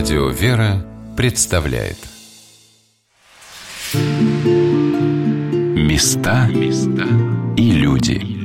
Радио «Вера» представляет Места и люди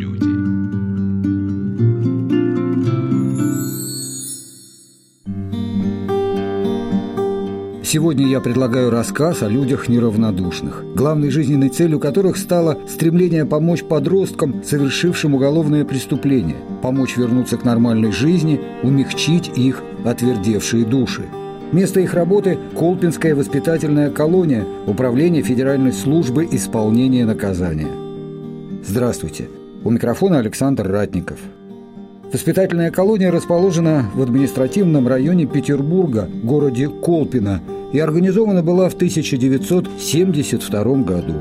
Сегодня я предлагаю рассказ о людях неравнодушных, главной жизненной целью которых стало стремление помочь подросткам, совершившим уголовное преступление, помочь вернуться к нормальной жизни, умягчить их отвердевшие души. Место их работы – Колпинская воспитательная колония, Управление Федеральной службы исполнения наказания. Здравствуйте. У микрофона Александр Ратников. Воспитательная колония расположена в административном районе Петербурга, городе Колпино – и организована была в 1972 году.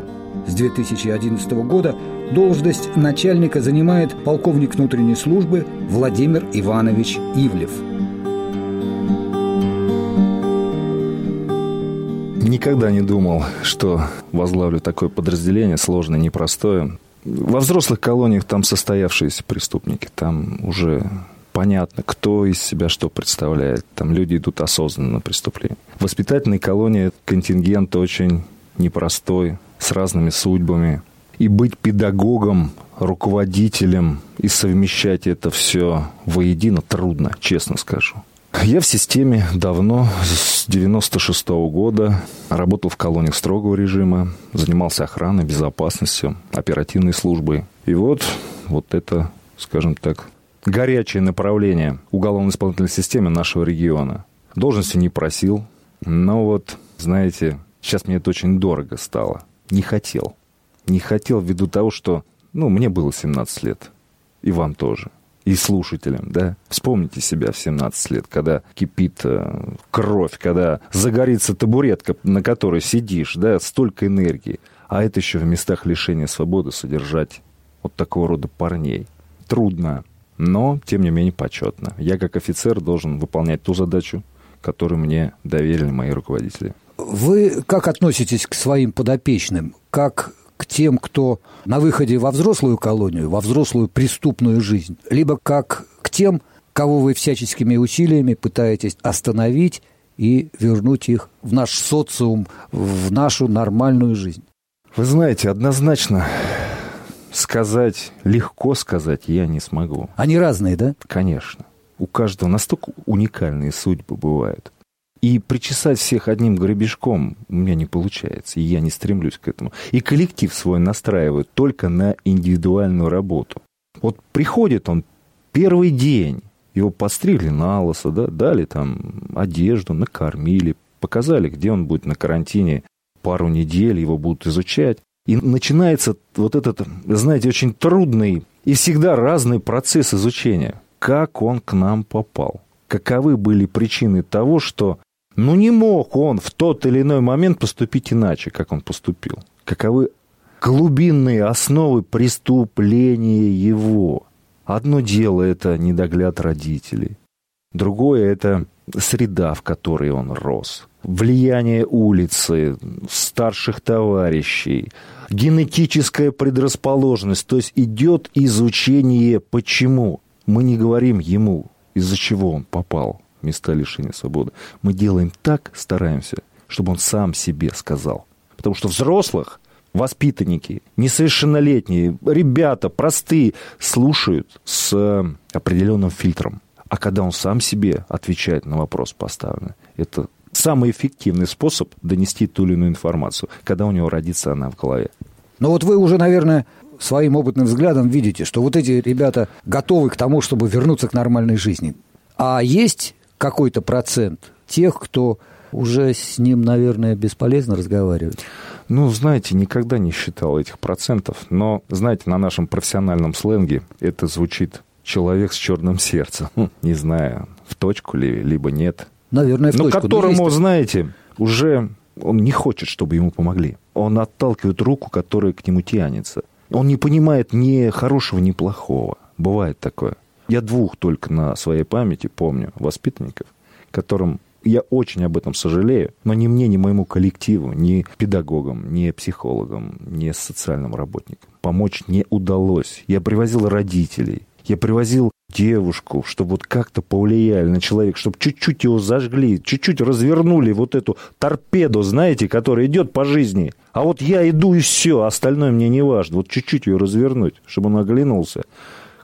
С 2011 года должность начальника занимает полковник внутренней службы Владимир Иванович Ивлев. Никогда не думал, что возглавлю такое подразделение, сложное, непростое. Во взрослых колониях там состоявшиеся преступники, там уже понятно, кто из себя что представляет. Там люди идут осознанно на преступление. В воспитательной колонии контингент очень непростой, с разными судьбами. И быть педагогом, руководителем и совмещать это все воедино трудно, честно скажу. Я в системе давно, с 96 -го года, работал в колониях строгого режима, занимался охраной, безопасностью, оперативной службой. И вот, вот это, скажем так, горячее направление уголовно-исполнительной системы нашего региона. Должности не просил, но вот, знаете, сейчас мне это очень дорого стало. Не хотел. Не хотел ввиду того, что, ну, мне было 17 лет. И вам тоже. И слушателям, да. Вспомните себя в 17 лет, когда кипит э, кровь, когда загорится табуретка, на которой сидишь, да, столько энергии. А это еще в местах лишения свободы содержать вот такого рода парней. Трудно но, тем не менее, почетно. Я, как офицер, должен выполнять ту задачу, которую мне доверили мои руководители. Вы как относитесь к своим подопечным? Как к тем, кто на выходе во взрослую колонию, во взрослую преступную жизнь? Либо как к тем, кого вы всяческими усилиями пытаетесь остановить и вернуть их в наш социум, в нашу нормальную жизнь? Вы знаете, однозначно сказать, легко сказать я не смогу. Они разные, да? Конечно. У каждого настолько уникальные судьбы бывают. И причесать всех одним гребешком у меня не получается, и я не стремлюсь к этому. И коллектив свой настраивает только на индивидуальную работу. Вот приходит он первый день, его постригли на лосо, да, дали там одежду, накормили, показали, где он будет на карантине пару недель, его будут изучать. И начинается вот этот, знаете, очень трудный и всегда разный процесс изучения. Как он к нам попал? Каковы были причины того, что ну не мог он в тот или иной момент поступить иначе, как он поступил? Каковы глубинные основы преступления его? Одно дело это недогляд родителей, другое это среда, в которой он рос, влияние улицы, старших товарищей, генетическая предрасположенность, то есть идет изучение почему. Мы не говорим ему, из-за чего он попал места лишения свободы. Мы делаем так, стараемся, чтобы он сам себе сказал. Потому что взрослых, воспитанники, несовершеннолетние, ребята простые, слушают с определенным фильтром. А когда он сам себе отвечает на вопрос поставленный, это самый эффективный способ донести ту или иную информацию, когда у него родится она в голове. Но вот вы уже, наверное, своим опытным взглядом видите, что вот эти ребята готовы к тому, чтобы вернуться к нормальной жизни. А есть какой-то процент тех, кто уже с ним, наверное, бесполезно разговаривать? Ну, знаете, никогда не считал этих процентов, но, знаете, на нашем профессиональном сленге это звучит человек с черным сердцем. Хм, не знаю, в точку ли, либо нет. Наверное, в Но точку. которому, знаете, уже он не хочет, чтобы ему помогли. Он отталкивает руку, которая к нему тянется. Он не понимает ни хорошего, ни плохого. Бывает такое. Я двух только на своей памяти помню воспитанников, которым я очень об этом сожалею, но ни мне, ни моему коллективу, ни педагогам, ни психологам, ни социальным работникам помочь не удалось. Я привозил родителей, я привозил девушку, чтобы вот как-то повлияли на человека, чтобы чуть-чуть его зажгли, чуть-чуть развернули вот эту торпеду, знаете, которая идет по жизни. А вот я иду и все, остальное мне не важно. Вот чуть-чуть ее развернуть, чтобы он оглянулся.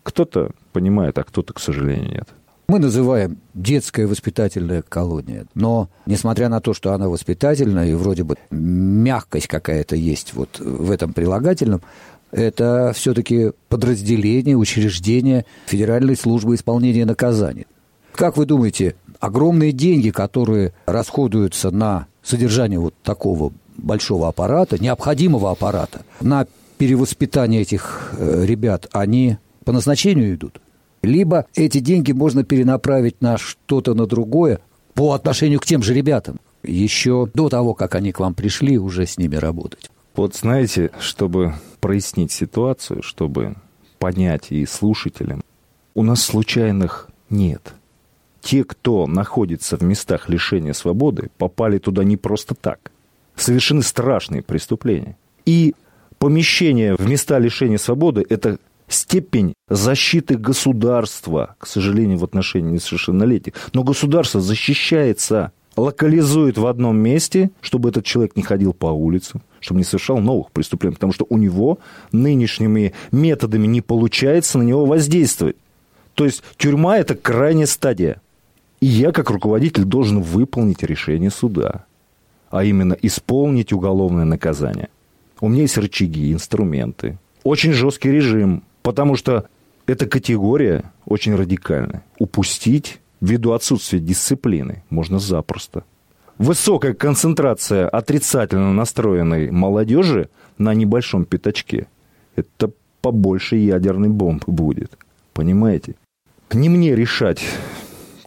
Кто-то понимает, а кто-то, к сожалению, нет. Мы называем детская воспитательная колония. Но, несмотря на то, что она воспитательная, и вроде бы мягкость какая-то есть вот в этом прилагательном, это все-таки подразделение, учреждение Федеральной службы исполнения наказаний. Как вы думаете, огромные деньги, которые расходуются на содержание вот такого большого аппарата, необходимого аппарата, на перевоспитание этих э, ребят, они по назначению идут? Либо эти деньги можно перенаправить на что-то на другое по отношению к тем же ребятам, еще до того, как они к вам пришли, уже с ними работать. Вот знаете, чтобы прояснить ситуацию, чтобы понять и слушателям, у нас случайных нет. Те, кто находится в местах лишения свободы, попали туда не просто так. Совершены страшные преступления. И помещение в места лишения свободы – это степень защиты государства, к сожалению, в отношении несовершеннолетних. Но государство защищается, локализует в одном месте, чтобы этот человек не ходил по улице, чтобы не совершал новых преступлений, потому что у него нынешними методами не получается на него воздействовать. То есть тюрьма – это крайняя стадия. И я, как руководитель, должен выполнить решение суда, а именно исполнить уголовное наказание. У меня есть рычаги, инструменты, очень жесткий режим, потому что эта категория очень радикальная. Упустить ввиду отсутствия дисциплины можно запросто высокая концентрация отрицательно настроенной молодежи на небольшом пятачке, это побольше ядерной бомб будет. Понимаете? Не мне решать,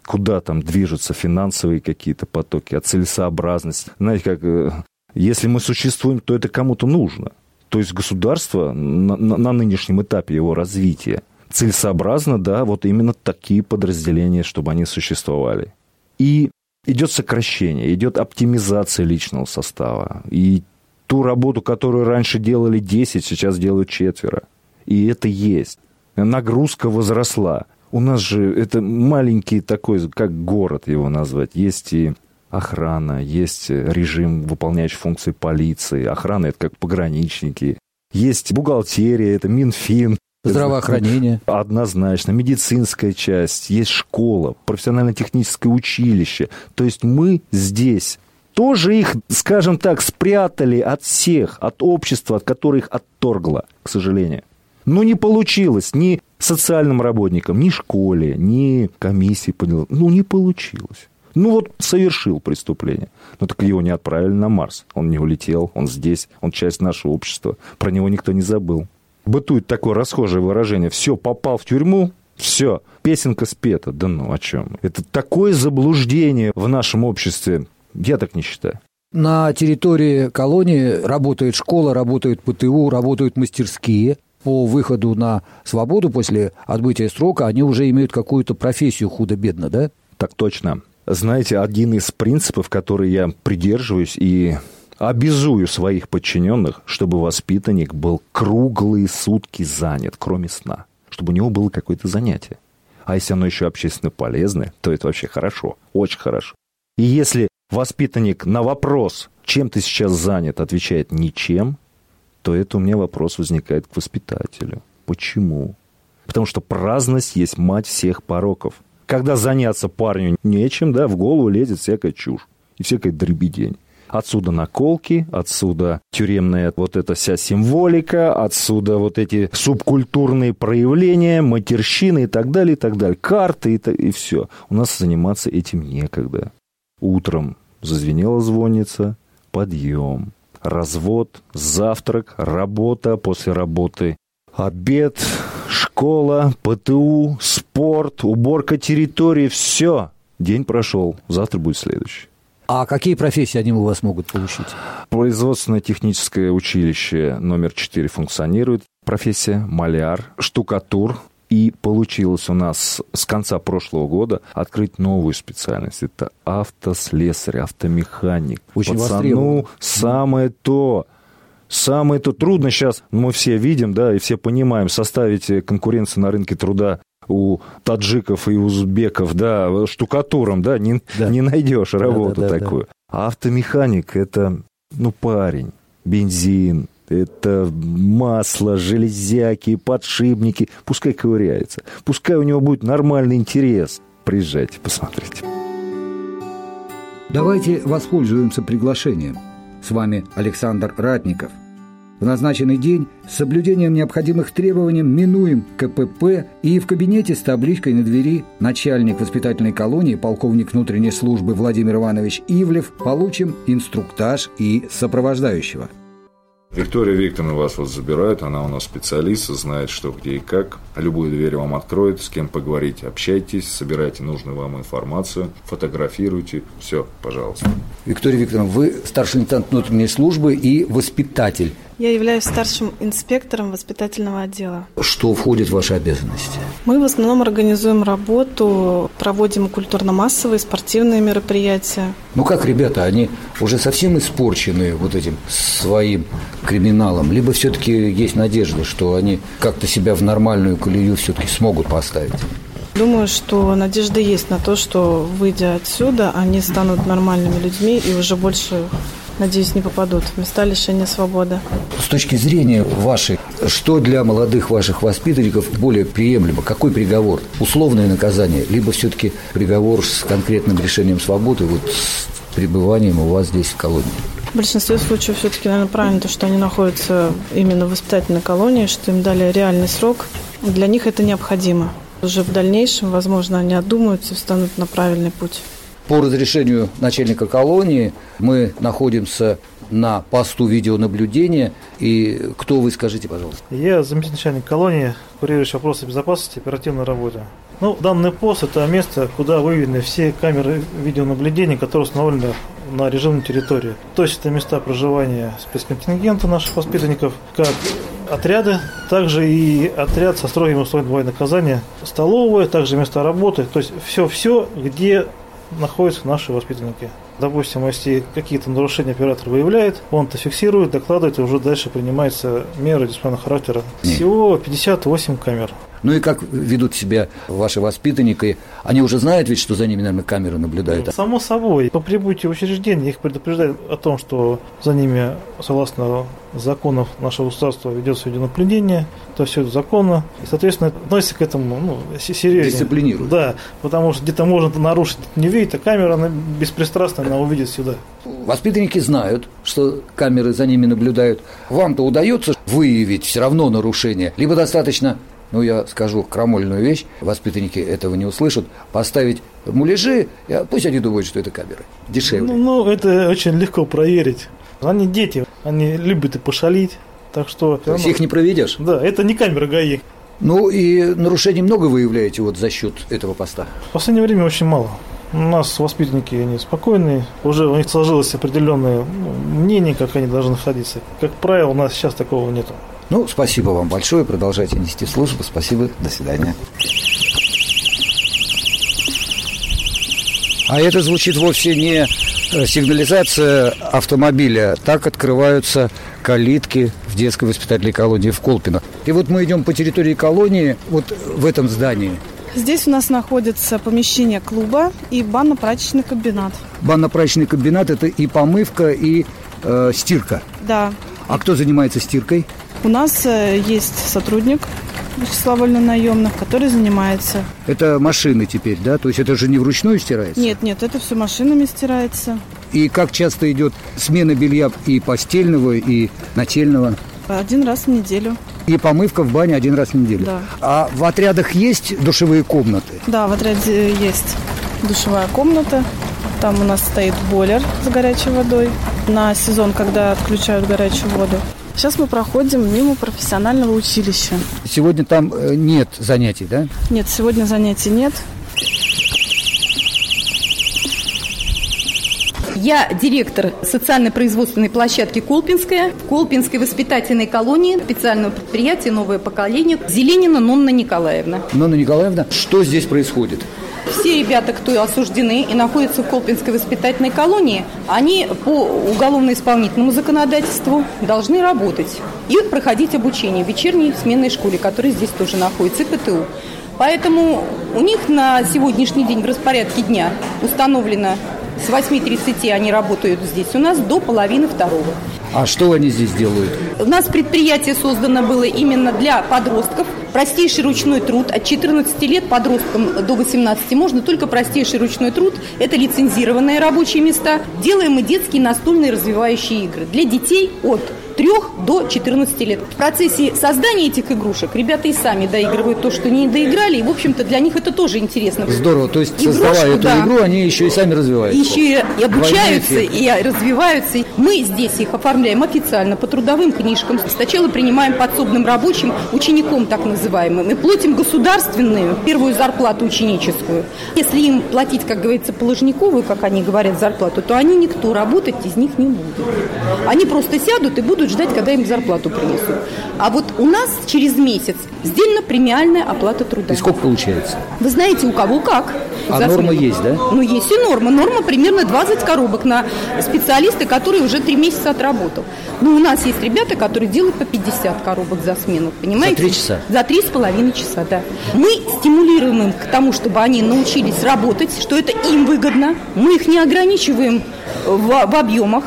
куда там движутся финансовые какие-то потоки, а целесообразность. Знаете, как э, если мы существуем, то это кому-то нужно. То есть государство на, на, на нынешнем этапе его развития целесообразно, да, вот именно такие подразделения, чтобы они существовали. И идет сокращение, идет оптимизация личного состава. И ту работу, которую раньше делали 10, сейчас делают четверо. И это есть. Нагрузка возросла. У нас же это маленький такой, как город его назвать. Есть и охрана, есть режим, выполняющий функции полиции. Охрана – это как пограничники. Есть бухгалтерия, это Минфин, Здравоохранение. Однозначно. Медицинская часть, есть школа, профессионально-техническое училище. То есть мы здесь тоже их, скажем так, спрятали от всех, от общества, от которых их отторгло, к сожалению. Но не получилось ни социальным работникам, ни школе, ни комиссии. Ну, не получилось. Ну вот совершил преступление. Но так его не отправили на Марс. Он не улетел, он здесь, он часть нашего общества. Про него никто не забыл бытует такое расхожее выражение, все, попал в тюрьму, все, песенка спета. Да ну о чем? Это такое заблуждение в нашем обществе. Я так не считаю. На территории колонии работает школа, работают ПТУ, работают мастерские. По выходу на свободу после отбытия срока они уже имеют какую-то профессию худо-бедно, да? Так точно. Знаете, один из принципов, который я придерживаюсь и обязую своих подчиненных, чтобы воспитанник был круглые сутки занят, кроме сна, чтобы у него было какое-то занятие. А если оно еще общественно полезное, то это вообще хорошо, очень хорошо. И если воспитанник на вопрос, чем ты сейчас занят, отвечает ничем, то это у меня вопрос возникает к воспитателю. Почему? Потому что праздность есть мать всех пороков. Когда заняться парню нечем, да, в голову лезет всякая чушь и всякая дребедень. Отсюда наколки, отсюда тюремная вот эта вся символика, отсюда вот эти субкультурные проявления, матерщины и так далее, и так далее. Карты и, и все. У нас заниматься этим некогда. Утром зазвенела звонница, подъем, развод, завтрак, работа, после работы обед, школа, ПТУ, спорт, уборка территории, все. День прошел, завтра будет следующий. А какие профессии они у вас могут получить? Производственно-техническое училище номер 4 функционирует. Профессия маляр, штукатур, и получилось у нас с конца прошлого года открыть новую специальность. Это автослесарь, автомеханик. Очень Пацану самое то. Самое то трудно сейчас, мы все видим, да, и все понимаем, составить конкуренцию на рынке труда у таджиков и узбеков, да, штукатуром, да, не, да. не найдешь работу да, да, такую. Да, да. А автомеханик это, ну, парень, бензин, это масло, железяки, подшипники. Пускай ковыряется. Пускай у него будет нормальный интерес. Приезжайте, посмотрите. Давайте воспользуемся приглашением. С вами Александр Ратников. В назначенный день с соблюдением необходимых требований минуем КПП и в кабинете с табличкой на двери начальник воспитательной колонии, полковник внутренней службы Владимир Иванович Ивлев получим инструктаж и сопровождающего – Виктория Викторовна вас вот забирает, она у нас специалист, знает, что, где и как. Любую дверь вам откроет, с кем поговорить, общайтесь, собирайте нужную вам информацию, фотографируйте, все, пожалуйста. Виктория Викторовна, вы старший лейтенант внутренней службы и воспитатель. Я являюсь старшим инспектором воспитательного отдела. Что входит в ваши обязанности? Мы в основном организуем работу, проводим культурно-массовые спортивные мероприятия. Ну как, ребята, они уже совсем испорчены вот этим своим криминалом? Либо все-таки есть надежда, что они как-то себя в нормальную колею все-таки смогут поставить? Думаю, что надежда есть на то, что, выйдя отсюда, они станут нормальными людьми и уже больше надеюсь, не попадут в места лишения свободы. С точки зрения вашей, что для молодых ваших воспитанников более приемлемо? Какой приговор? Условное наказание, либо все-таки приговор с конкретным решением свободы, вот с пребыванием у вас здесь в колонии? В большинстве случаев все-таки, наверное, правильно то, что они находятся именно в воспитательной колонии, что им дали реальный срок. Для них это необходимо. Уже в дальнейшем, возможно, они отдумаются и встанут на правильный путь. По разрешению начальника колонии мы находимся на посту видеонаблюдения. И кто вы, скажите, пожалуйста? Я заместитель начальника колонии, курирующий вопросы безопасности оперативной работы. Ну, данный пост – это место, куда выведены все камеры видеонаблюдения, которые установлены на режимной территории. То есть это места проживания спецконтингента наших воспитанников, как отряды, также и отряд со строгими условиями наказания, столовая, также места работы, то есть все-все, где находятся наши воспитанники. Допустим, если какие-то нарушения оператор выявляет, он это фиксирует, докладывает, и уже дальше принимается меры дисциплинарного характера. Всего 58 камер. Ну и как ведут себя ваши воспитанники? Они уже знают ведь, что за ними, наверное, камеры наблюдают? Само собой. По прибытии в учреждение их предупреждают о том, что за ними, согласно законов нашего государства, ведется видеонаблюдение, то все это законно. И, соответственно, относится к этому ну, серьезно. Дисциплинирует. Да, потому что где-то можно нарушить, не видит, а камера, она беспристрастно, она увидит сюда. Воспитанники знают, что камеры за ними наблюдают. Вам-то удается выявить все равно нарушение, либо достаточно ну, я скажу крамольную вещь, воспитанники этого не услышат, поставить муляжи, пусть они думают, что это камеры. Дешевле. Ну, ну, это очень легко проверить. Они дети, они любят и пошалить. Так что... То есть их не проведешь? Да, это не камера ГАИ. Ну и нарушений много выявляете вот за счет этого поста? В последнее время очень мало. У нас воспитанники, они спокойные, уже у них сложилось определенное ну, мнение, как они должны находиться. Как правило, у нас сейчас такого нету. Ну, спасибо вам большое, продолжайте нести службу. Спасибо, до свидания. А это звучит вовсе не э, сигнализация автомобиля. Так открываются калитки в детской воспитательной колонии в Колпино. И вот мы идем по территории колонии, вот в этом здании. Здесь у нас находится помещение клуба и банно-прачечный комбинат. Банно-прачечный комбинат – это и помывка, и э, стирка. Да. А кто занимается стиркой? У нас э, есть сотрудник числа вольнонаемных, который занимается. Это машины теперь, да? То есть это же не вручную стирается? Нет, нет, это все машинами стирается. И как часто идет смена белья и постельного, и нательного? Один раз в неделю. И помывка в бане один раз в неделю. Да. А в отрядах есть душевые комнаты? Да, в отряде есть душевая комната. Там у нас стоит бойлер с горячей водой на сезон, когда отключают горячую воду. Сейчас мы проходим мимо профессионального училища. Сегодня там э, нет занятий, да? Нет, сегодня занятий нет. Я директор социально-производственной площадки «Колпинская» в Колпинской воспитательной колонии специального предприятия «Новое поколение» Зеленина Нонна Николаевна. Нонна Николаевна, что здесь происходит? Все ребята, кто осуждены и находятся в Колпинской воспитательной колонии, они по уголовно-исполнительному законодательству должны работать и проходить обучение в вечерней сменной школе, которая здесь тоже находится, и ПТУ. Поэтому у них на сегодняшний день в распорядке дня установлено с 8.30 они работают здесь у нас до половины второго. А что они здесь делают? У нас предприятие создано было именно для подростков. Простейший ручной труд. От 14 лет подросткам до 18 можно только простейший ручной труд. Это лицензированные рабочие места. Делаем мы детские настольные развивающие игры для детей от 3 до 14 лет. В процессе создания этих игрушек ребята и сами доигрывают то, что не доиграли, и, в общем-то, для них это тоже интересно. Здорово, то есть, Игрушку, создавая эту да. игру, они еще и сами развиваются. Еще и обучаются, и развиваются. Мы здесь их оформляем официально по трудовым книжкам. Сначала принимаем подсобным рабочим, учеником так называемым, и платим государственную первую зарплату ученическую. Если им платить, как говорится, положниковую, как они говорят, зарплату, то они никто работать из них не будут. Они просто сядут и будут ждать, когда им зарплату принесут. А вот у нас через месяц сдельно-премиальная оплата труда. И сколько получается? Вы знаете, у кого как. А За норма смену. есть, да? Ну, есть и норма. Норма примерно 20 коробок на специалиста, который уже 3 месяца отработал. Ну, у нас есть ребята, которые делают по 50 коробок за смену, понимаете? За три часа? За три с половиной часа, да. Мы стимулируем им к тому, чтобы они научились работать, что это им выгодно. Мы их не ограничиваем в, в объемах.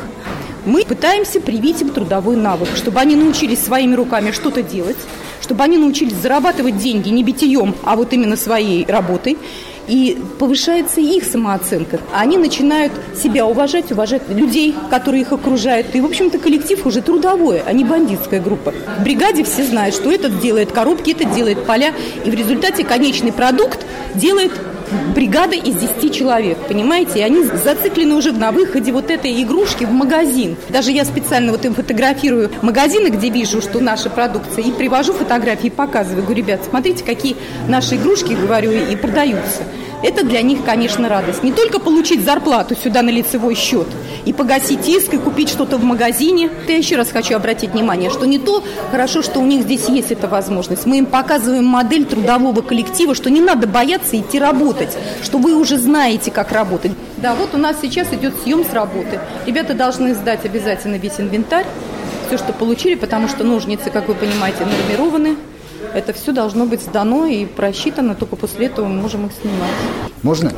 Мы пытаемся привить им трудовой навык, чтобы они научились своими руками что-то делать, чтобы они научились зарабатывать деньги не битием, а вот именно своей работой. И повышается их самооценка. Они начинают себя уважать, уважать людей, которые их окружают. И, в общем-то, коллектив уже трудовой, а не бандитская группа. В бригаде все знают, что этот делает коробки, этот делает поля. И в результате конечный продукт делает бригада из 10 человек, понимаете? И они зациклены уже на выходе вот этой игрушки в магазин. Даже я специально вот им фотографирую магазины, где вижу, что наша продукция, и привожу фотографии, показываю. Говорю, ребят, смотрите, какие наши игрушки, говорю, и продаются. Это для них, конечно, радость. Не только получить зарплату сюда на лицевой счет и погасить иск, и купить что-то в магазине. Я еще раз хочу обратить внимание, что не то хорошо, что у них здесь есть эта возможность. Мы им показываем модель трудового коллектива, что не надо бояться идти работать, что вы уже знаете, как работать. Да, вот у нас сейчас идет съем с работы. Ребята должны сдать обязательно весь инвентарь, все, что получили, потому что ножницы, как вы понимаете, нормированы. Это все должно быть сдано и просчитано, только после этого мы можем их снимать. Можно?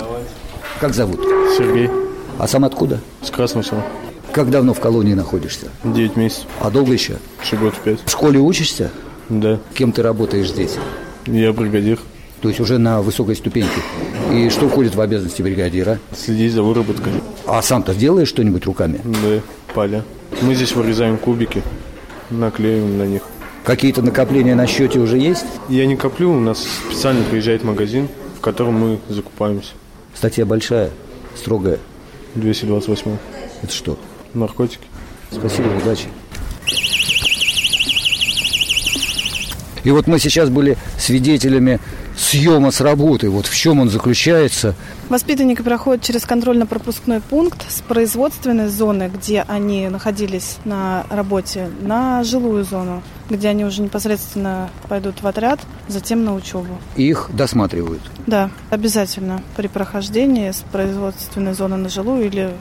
Как зовут? Сергей. А сам откуда? С Красного села. Как давно в колонии находишься? 9 месяцев. А долго еще? Еще год в пять. В школе учишься? Да. Кем ты работаешь здесь? Я бригадир. То есть уже на высокой ступеньке. И что входит в обязанности бригадира? Следить за выработкой. А сам-то делаешь что-нибудь руками? Да. Поля. Мы здесь вырезаем кубики. Наклеиваем на них. Какие-то накопления на счете уже есть? Я не коплю, у нас специально приезжает магазин, в котором мы закупаемся. Статья большая, строгая. 228. Это что? Наркотики. Спасибо, удачи. И вот мы сейчас были свидетелями съема с работы. Вот в чем он заключается. Воспитанники проходят через контрольно-пропускной пункт с производственной зоны, где они находились на работе, на жилую зону, где они уже непосредственно пойдут в отряд, затем на учебу. Их досматривают. Да, обязательно при прохождении с производственной зоны на жилую или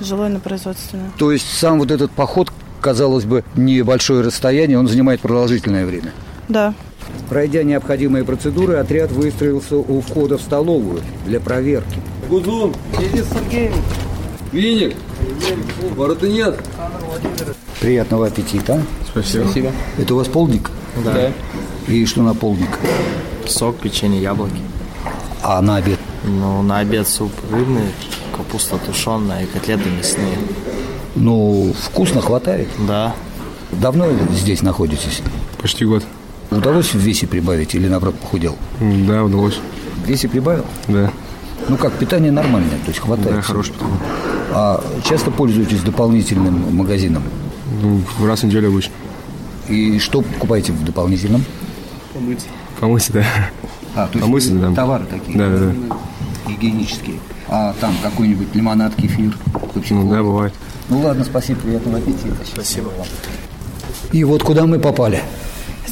жилой на производственную. То есть сам вот этот поход, казалось бы, небольшое расстояние, он занимает продолжительное время. Да, Пройдя необходимые процедуры, отряд выстроился у входа в столовую для проверки. Гудун, иди с Сергеем. Виник, ворота нет. Приятного аппетита. Спасибо. Это у вас полдник? Да. И что на полдник? Сок, печенье, яблоки. А на обед? Ну, на обед суп рыбный, капуста тушеная и котлеты мясные. Ну, вкусно хватает. Да. Давно здесь находитесь? Почти год. Удалось в весе прибавить или наоборот похудел? Да, удалось. В весе прибавил? Да. Ну как, питание нормальное, то есть хватает? Да, хорошее питание. А часто пользуетесь дополнительным магазином? Ну, раз в неделю обычно. И что покупаете в дополнительном? Помыть. Помыть, да. А, то есть Помыть, да. товары такие? Да, да, да. Гигиенические. А там какой-нибудь лимонад, кефир? Ну, да, бывает. Ну ладно, спасибо, приятного аппетита. Спасибо вам. И вот куда мы попали?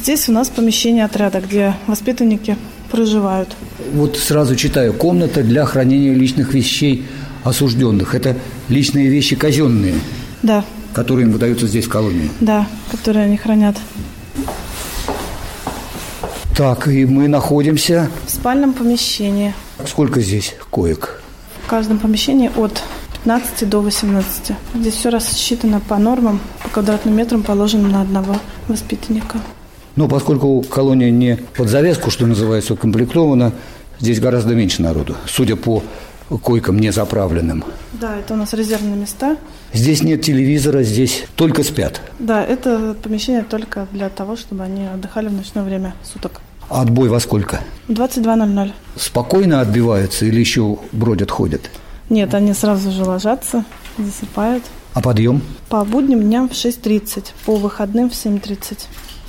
Здесь у нас помещение отряда, где воспитанники проживают. Вот сразу читаю. Комната для хранения личных вещей осужденных. Это личные вещи казенные, Да, которые им выдаются здесь в колонии. да, которые они хранят. Так, и мы находимся... В спальном помещении. Сколько здесь коек? В каждом помещении от 15 до 18. Здесь все рассчитано по нормам, по квадратным метрам положено на одного воспитанника. Но поскольку колония не под завязку, что называется, укомплектована, здесь гораздо меньше народу, судя по койкам не заправленным. Да, это у нас резервные места. Здесь нет телевизора, здесь только спят. Да, это помещение только для того, чтобы они отдыхали в ночное время суток. А отбой во сколько? 22.00. Спокойно отбиваются или еще бродят, ходят? Нет, они сразу же ложатся, засыпают. А подъем? По будним дням в 6.30, по выходным в 7.30.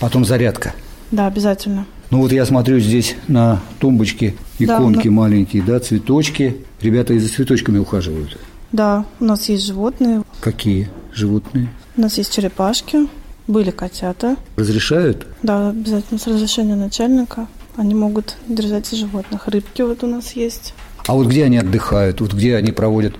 Потом зарядка? Да, обязательно. Ну вот я смотрю здесь на тумбочке иконки Да, но- маленькие, да, цветочки. Ребята и за цветочками ухаживают. Да, у нас есть животные, Какие животные? у нас есть черепашки, были котята. Разрешают? Да, обязательно с разрешения начальника. Они могут держать животных. Рыбки вот у нас есть. А вот где они отдыхают? Вот где они проводят?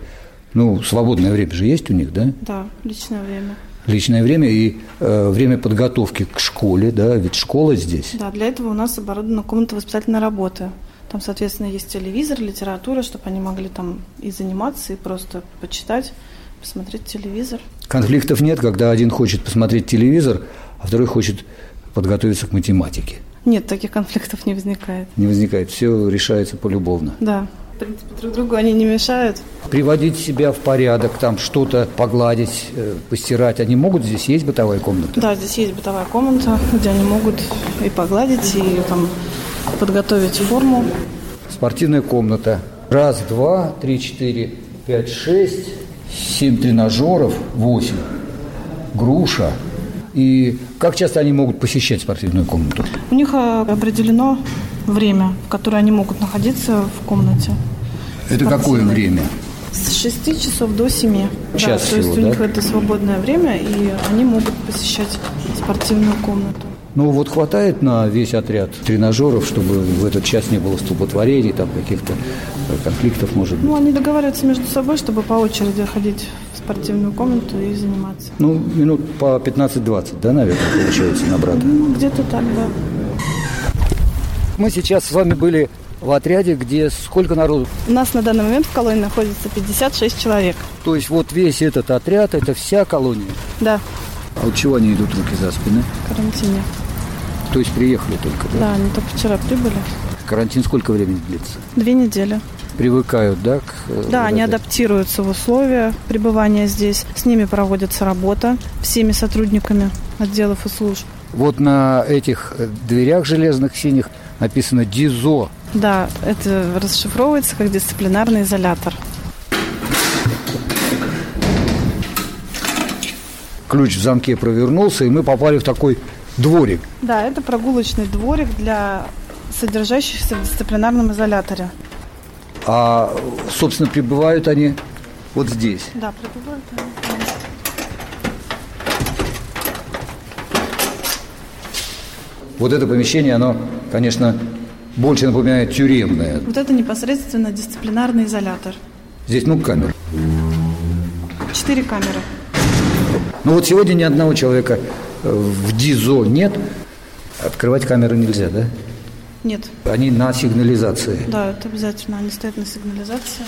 Ну, свободное время же есть у них, да? Да, личное время. Личное время и э, время подготовки к школе, да? Ведь школа здесь. Да, для этого у нас оборудована комната воспитательной работы. Там, соответственно, есть телевизор, литература, чтобы они могли там и заниматься, и просто почитать, посмотреть телевизор. Конфликтов нет, когда один хочет посмотреть телевизор, а второй хочет подготовиться к математике. Нет, таких конфликтов не возникает. Не возникает, все решается полюбовно. Да, принципе, друг другу они не мешают. Приводить себя в порядок, там что-то погладить, э, постирать. Они могут здесь есть бытовая комната? Да, здесь есть бытовая комната, где они могут и погладить, и там подготовить форму. Спортивная комната. Раз, два, три, четыре, пять, шесть, семь тренажеров, восемь. Груша. И как часто они могут посещать спортивную комнату? У них э, определено время, в которое они могут находиться в комнате. Это какое время? С 6 часов до 7. Час да, то есть всего, у да? них это свободное время, и они могут посещать спортивную комнату. Ну вот хватает на весь отряд тренажеров, чтобы в этот час не было столпотворений, там каких-то э, конфликтов, может быть. Ну, они договариваются между собой, чтобы по очереди ходить в спортивную комнату и заниматься. Ну, минут по 15-20, да, наверное, получается на брата. Ну, где-то так, да. Мы сейчас с вами были в отряде, где сколько народу? У нас на данный момент в колонии находится 56 человек. То есть вот весь этот отряд, это вся колония. Да, А от чего они идут руки за спины? в карантине. То есть приехали только, да? Да, они только вчера прибыли. Карантин сколько времени длится? Две недели. Привыкают, да? К, э, Да, вот они этой- адаптируются в условия пребывания здесь. С ними проводится работа всеми сотрудниками отделов и служб. Вот на этих э, дверях железных синих написано ДИЗО. Да, это расшифровывается как дисциплинарный изолятор. Ключ в замке провернулся, и мы попали в такой дворик. Да, это прогулочный дворик для содержащихся в дисциплинарном изоляторе. А, собственно, пребывают они вот здесь. Да, пребывают они. Вот это помещение, оно, конечно, больше напоминает тюремное. Вот это непосредственно дисциплинарный изолятор. Здесь, ну, камер. Четыре камеры. Ну вот сегодня ни одного человека э, в ДИЗО нет. Открывать камеры нельзя, да? Нет. Они на сигнализации. Да, это обязательно. Они стоят на сигнализации.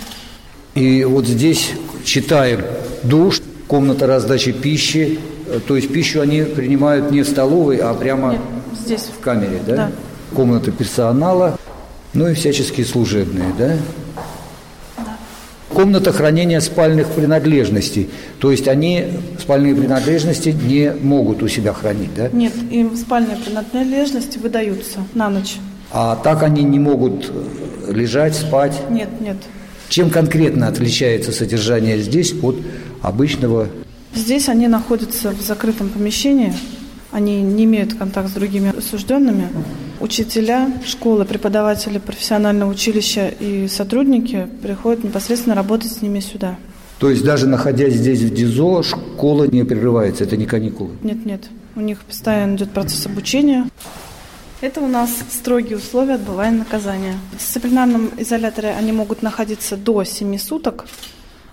И вот здесь читаем душ, комната раздачи пищи. Э, То есть пищу они принимают не в столовой, а прямо Нет, здесь. в камере, да? Да. Комната персонала, ну и всяческие служебные, да? Комната хранения спальных принадлежностей. То есть они спальные принадлежности не могут у себя хранить, да? Нет, им спальные принадлежности выдаются на ночь. А так они не могут э, лежать, спать. Нет, нет. Чем конкретно отличается содержание здесь от обычного? Здесь они находятся в закрытом помещении. Они не имеют контакт с другими осужденными. Учителя, школы, преподаватели профессионального училища и сотрудники приходят непосредственно работать с ними сюда. То есть даже находясь здесь в ДИЗО, школа не прерывается, это не каникулы. Нет, нет. У них постоянно идет процесс обучения. Это у нас строгие условия отбывания наказания. В дисциплинарном изоляторе они могут находиться до 7 суток.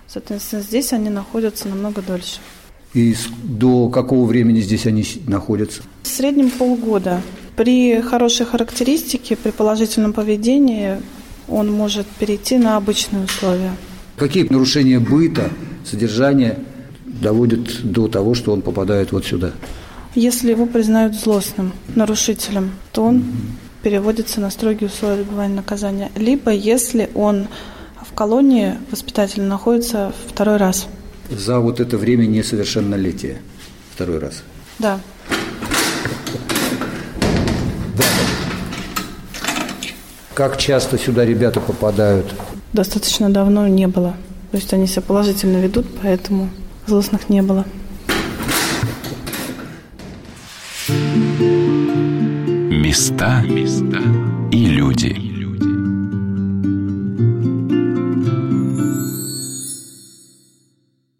Соответственно, здесь они находятся намного дольше. И до какого времени здесь они находятся? В среднем полгода. При хорошей характеристике, при положительном поведении он может перейти на обычные условия. Какие нарушения быта, содержания доводят до того, что он попадает вот сюда? Если его признают злостным нарушителем, то он переводится на строгие условия отбывания наказания. Либо если он в колонии воспитатель находится второй раз. За вот это время несовершеннолетия второй раз. Да. Как часто сюда ребята попадают? Достаточно давно не было. То есть они себя положительно ведут, поэтому злостных не было. Места и люди.